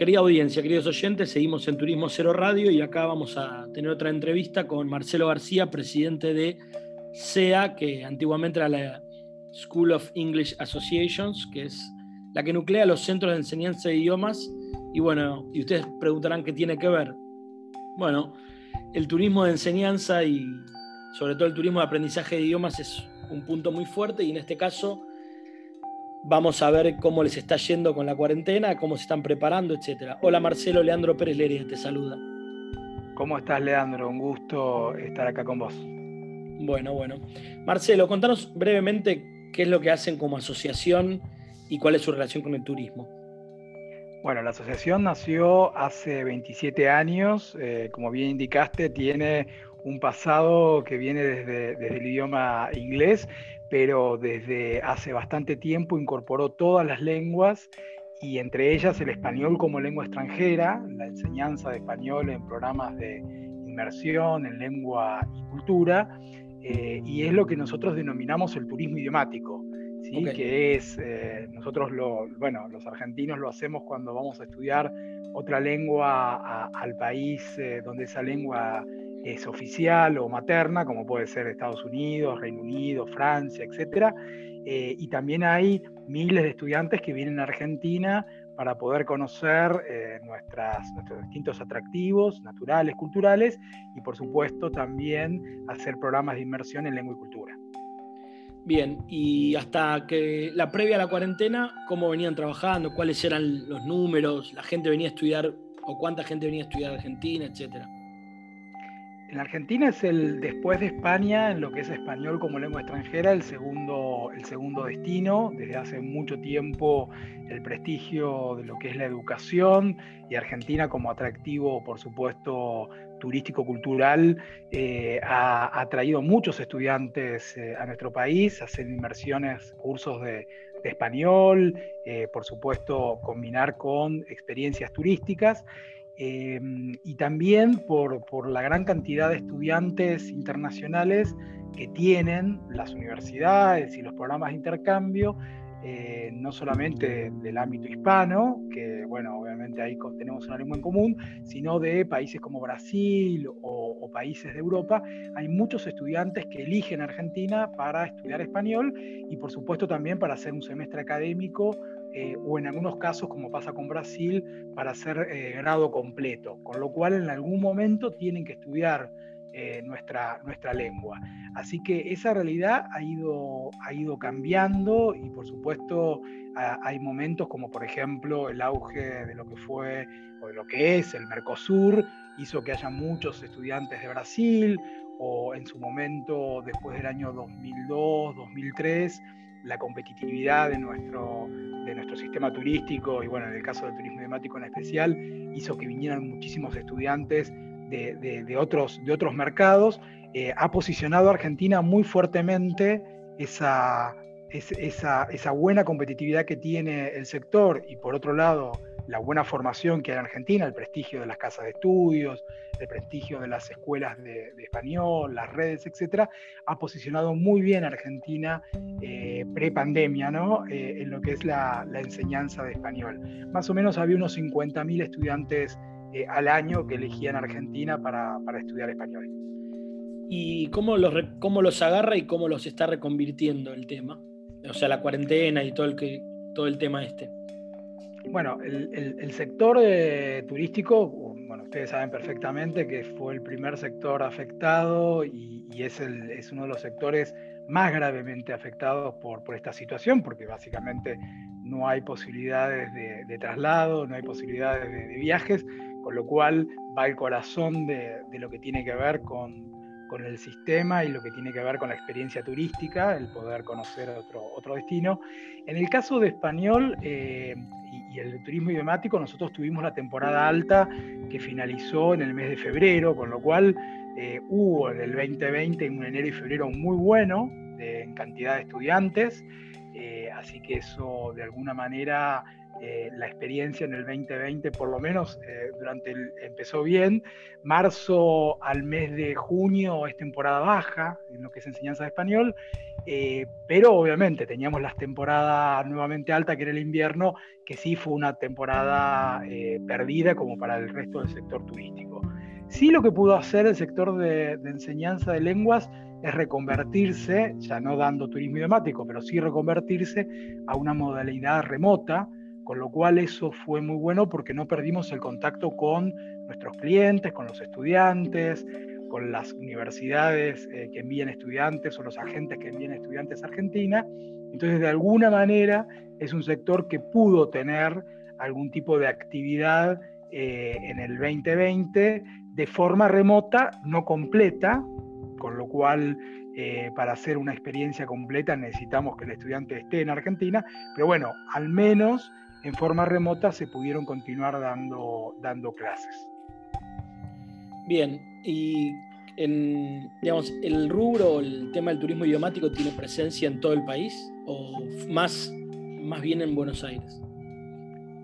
querida audiencia, queridos oyentes, seguimos en Turismo Cero Radio y acá vamos a tener otra entrevista con Marcelo García, presidente de SEA, que antiguamente era la School of English Associations, que es la que nuclea los centros de enseñanza de idiomas. Y bueno, y ustedes preguntarán qué tiene que ver. Bueno, el turismo de enseñanza y sobre todo el turismo de aprendizaje de idiomas es un punto muy fuerte y en este caso vamos a ver cómo les está yendo con la cuarentena, cómo se están preparando, etc. Hola Marcelo, Leandro Pérez Leria te saluda. ¿Cómo estás Leandro? Un gusto estar acá con vos. Bueno, bueno. Marcelo, contanos brevemente qué es lo que hacen como asociación y cuál es su relación con el turismo. Bueno, la asociación nació hace 27 años, eh, como bien indicaste, tiene un pasado que viene desde, desde, el idioma inglés, pero desde hace bastante tiempo incorporó todas las lenguas y entre ellas el español como lengua extranjera, la enseñanza de español en programas de inmersión en lengua y cultura, eh, y es lo que nosotros denominamos el turismo idiomático, ¿sí? que es, eh, nosotros lo, bueno, los argentinos lo hacemos cuando vamos a estudiar otra lengua al país eh, donde esa lengua es oficial o materna, como puede ser Estados Unidos, Reino Unido, Francia, etc. y también hay miles de estudiantes que vienen a Argentina para poder conocer eh, nuestras, nuestros distintos atractivos naturales, culturales y por supuesto también hacer programas de inmersión en lengua y cultura. Bien, y hasta que la previa a la cuarentena, ¿cómo venían trabajando? ¿Cuáles eran los números? ¿La gente venía a estudiar o cuánta gente venía a estudiar a Argentina, etcétera? En Argentina es el, después de España, en lo que es español como lengua extranjera, el segundo, el segundo destino. Desde hace mucho tiempo el prestigio de lo que es la educación y Argentina como atractivo, por supuesto, turístico-cultural, eh, ha, traído muchos estudiantes eh, a nuestro país, hacen inmersiones, cursos de, español, eh, por supuesto, combinar con experiencias turísticas. Em, y también por, la gran cantidad de estudiantes internacionales que tienen las universidades y los programas de intercambio, eh, no solamente del ámbito hispano, que bueno, obviamente ahí tenemos una lengua en común, sino de países como Brasil o, o, países de Europa. Hay muchos estudiantes que eligen Argentina para estudiar español y por supuesto también para hacer un semestre académico eh, o en algunos casos, como pasa con Brasil, para hacer eh, grado completo, con lo cual en algún momento tienen que estudiar eh, nuestra, nuestra lengua. Así que esa realidad ha ido, ha ido cambiando y por supuesto hay momentos como por ejemplo el auge de lo que fue o de lo que es el Mercosur hizo que haya muchos estudiantes de Brasil o en su momento después del año 2002, 2003 la competitividad de nuestro, nuestro sistema turístico y bueno, en el caso del turismo temático en especial, hizo que vinieran muchísimos estudiantes de, otros, de otros mercados, eh, ha posicionado a Argentina muy fuertemente esa, esa buena competitividad que tiene el sector. Y por otro lado la buena formación que hay en Argentina, el prestigio de las casas de estudios, el prestigio de las escuelas de, español, las redes, etcétera, ha posicionado muy bien a Argentina eh, pre-pandemia ¿no? Eh, en lo que es la, enseñanza de español. Más o menos había unos 50.000 estudiantes eh, al año que elegían Argentina para, estudiar español. ¿Y cómo los, cómo los agarra y cómo los está reconvirtiendo el tema? O sea, la cuarentena y todo el, que, todo el tema este. Bueno, el, sector eh, turístico, bueno, ustedes saben perfectamente que fue el primer sector afectado y, es, uno de los sectores más gravemente afectados por, esta situación, porque básicamente no hay posibilidades de, traslado, no hay posibilidades de, viajes, con lo cual va el corazón de, lo que tiene que ver con, el sistema y lo que tiene que ver con la experiencia turística, el poder conocer otro, destino. En el caso de español, eh, y el turismo idiomático, nosotros tuvimos la temporada alta que finalizó en el mes de febrero, con lo cual eh, hubo en el 2020 un enero y febrero muy bueno en cantidad de estudiantes, eh, así que eso de alguna manera eh, la experiencia en el 2020, por lo menos eh, durante el, empezó bien. Marzo al mes de junio es temporada baja en lo que es enseñanza de español, eh, pero obviamente teníamos las temporadas nuevamente alta, que era el invierno, que sí fue una temporada perdida como para el resto del sector turístico. Sí lo que pudo hacer el sector de, de enseñanza de lenguas es reconvertirse, ya no dando turismo idiomático, pero sí reconvertirse a una modalidad remota, con lo cual eso fue muy bueno porque no perdimos el contacto con nuestros clientes, con los estudiantes, con las universidades eh, que envían estudiantes o los agentes que envían estudiantes a Argentina. Entonces, de alguna manera, es un sector que pudo tener algún tipo de actividad eh, en el 2020 de forma remota, no completa, con lo cual eh, para hacer una experiencia completa necesitamos que el estudiante esté en Argentina, pero bueno, al menos en forma remota se pudieron continuar dando, dando clases. Bien, y en, digamos, el rubro, el tema del turismo idiomático tiene presencia en todo el país o más, más bien en Buenos Aires?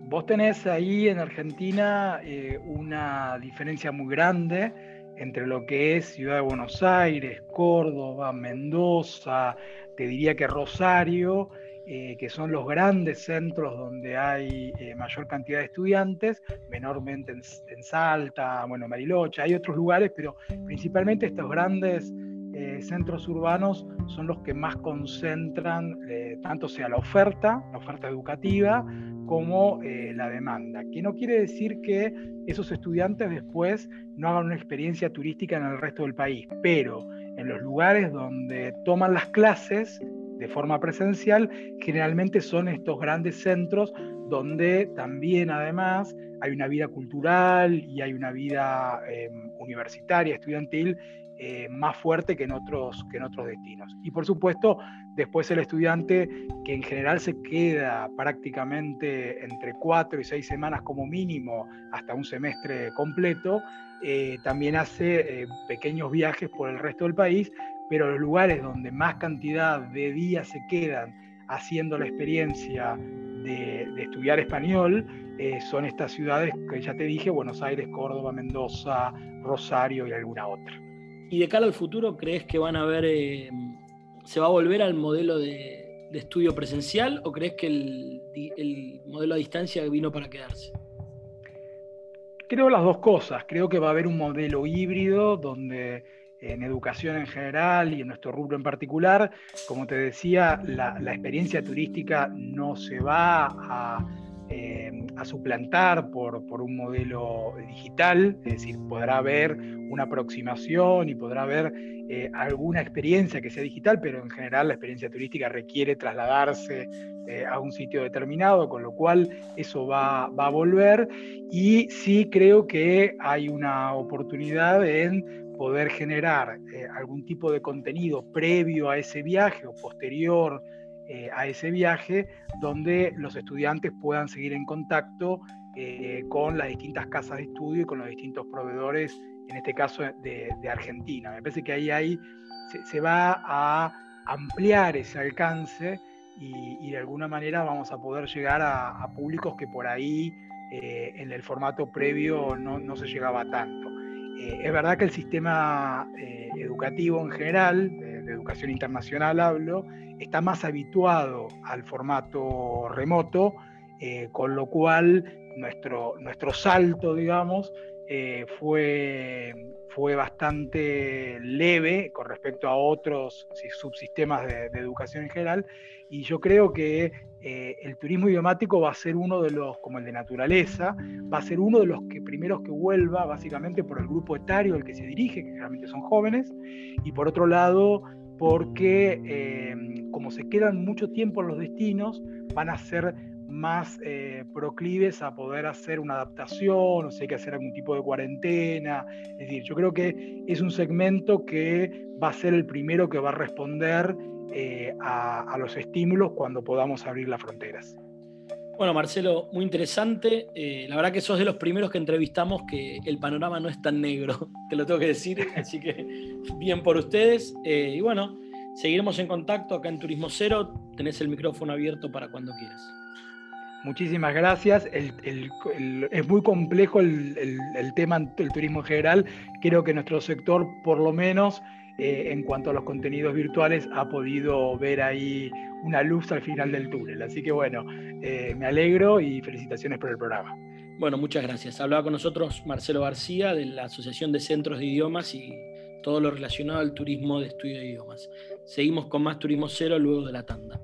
Vos tenés ahí en Argentina eh, una diferencia muy grande entre lo que es Ciudad de Buenos Aires, Córdoba, Mendoza, te diría que Rosario, eh, que son los grandes centros donde hay eh, mayor cantidad de estudiantes, menormente en, Salta, bueno, Marilocha, hay otros lugares, pero principalmente estos grandes eh, centros urbanos son los que más concentran tanto sea la oferta, la oferta educativa, como la demanda. Que no quiere decir que esos estudiantes después no hagan una experiencia turística en el resto del país, pero en los lugares donde toman las clases, de forma presencial, generalmente son estos grandes centros donde también además hay una vida cultural y hay una vida em, universitaria, estudiantil, eh, más fuerte que en, otros, que en otros destinos. Y por supuesto, después el estudiante, que en general se queda prácticamente entre cuatro y seis semanas como mínimo hasta un semestre completo, eh, también hace eh, pequeños viajes por el resto del país pero los lugares donde más cantidad de días se quedan haciendo la experiencia de, estudiar español eh, son estas ciudades que ya te dije, Buenos Aires, Córdoba, Mendoza, Rosario y alguna otra. ¿Y de cara al futuro crees que van a ver, eh, se va a volver al modelo de, estudio presencial o crees que el, el modelo a distancia vino para quedarse? Creo las dos cosas. Creo que va a haber un modelo híbrido donde en educación en general y en nuestro rubro en particular, como te decía, la, experiencia turística no se va a, eh, suplantar por, un modelo digital, es decir, podrá haber una aproximación y podrá haber eh, alguna experiencia que sea digital, pero en general la experiencia turística requiere trasladarse eh, a un sitio determinado, con lo cual eso va, va a volver. Y sí creo que hay una oportunidad en poder generar eh, algún tipo de contenido previo a ese viaje o posterior eh, a ese viaje, donde los estudiantes puedan seguir en contacto eh, con las distintas casas de estudio y con los distintos proveedores, en este caso de, Argentina. Me parece que ahí, se, va a ampliar ese alcance y, de alguna manera vamos a poder llegar a, públicos que por ahí en el formato previo no se llegaba tanto. Eh, es verdad que el sistema eh, educativo en general, de educación internacional hablo, está más habituado al formato remoto, eh, con lo cual nuestro, nuestro salto, digamos, fue, fue bastante leve con respecto a otros subsistemas de, de educación en general, y yo creo que eh, el turismo idiomático va a ser uno de los, como el de naturaleza, va a ser uno de los que primeros que vuelva, básicamente por el grupo etario al que se dirige, que generalmente son jóvenes, y por otro lado, porque eh, como se quedan mucho tiempo en los destinos, van a ser más eh, proclives a poder hacer una adaptación, o si hay que hacer algún tipo de cuarentena. Es decir, yo creo que es un segmento que va a ser el primero que va a responder eh, a, los estímulos cuando podamos abrir las fronteras. Bueno, Marcelo, muy interesante. Eh, la verdad que sos de los primeros que entrevistamos que el panorama no es tan negro, te lo tengo que decir, así que bien por ustedes. Y bueno, seguiremos en contacto acá en Turismo Cero. Tenés el micrófono abierto para cuando quieras. Muchísimas gracias. es muy complejo el, tema del turismo en general. Creo que nuestro sector, por lo menos eh, en cuanto a los contenidos virtuales, ha podido ver ahí una luz al final del túnel. Así que bueno, eh, me alegro y felicitaciones por el programa. Bueno, muchas gracias. Hablaba con nosotros Marcelo García de la Asociación de Centros de Idiomas y todo lo relacionado al turismo de estudio de idiomas. Seguimos con más Turismo Cero luego de la tanda.